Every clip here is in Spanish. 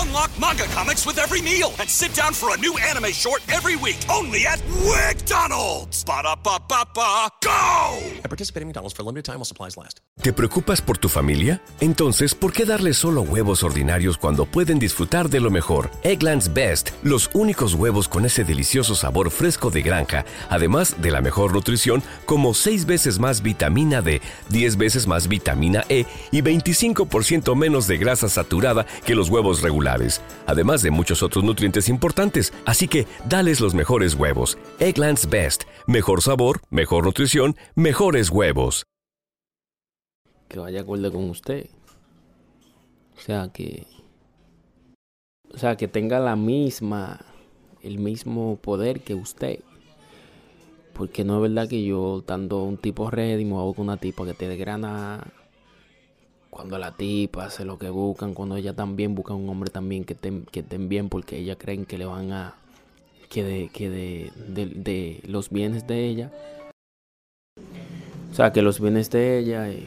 Unlock manga comics with every meal and sit down for a new anime short every week only at WickDonald's. Ba-da-ba-ba-ba, go! I participate in McDonald's for a limited time while supplies last. ¿Te preocupas por tu familia? Entonces, ¿por qué darles solo huevos ordinarios cuando pueden disfrutar de lo mejor? Eggland's Best, los únicos huevos con ese delicioso sabor fresco de granja, además de la mejor nutrición, como 6 veces más vitamina D, 10 veces más vitamina E y 25% menos de grasa saturada que los huevos regulares, además de muchos otros nutrientes importantes. Así que, dales los mejores huevos. Eggland's Best, mejor sabor, mejor nutrición, mejores huevos. que vaya acorde con usted. O sea, que. O sea, que tenga la misma. El mismo poder que usted. Porque no es verdad que yo, dando un tipo ready, me hago con una tipa que te desgrana. Cuando la tipa hace lo que buscan, cuando ella también busca un hombre también que estén, que estén bien, porque ellas creen que le van a. que de, que de, de, de los bienes de ella. O sea, que los bienes de ella. eh,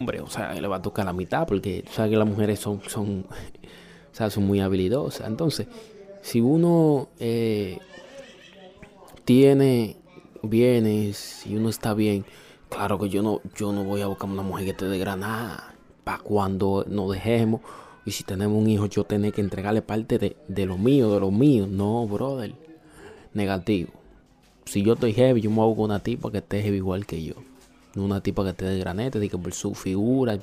Hombre, o sea, le va a tocar la mitad porque tú sabes que las mujeres son, son, o sea, son muy habilidosas. Entonces, si uno eh, tiene bienes y uno está bien, claro que yo no, yo no voy a buscar una mujer que te dé granada para cuando nos dejemos y si tenemos un hijo yo tener que entregarle parte de, de lo mío, de lo mío. No, brother, negativo. Si yo estoy heavy, yo me hago una tipa que esté heavy igual que yo. Una tipa que te dé granete, de que por su figura,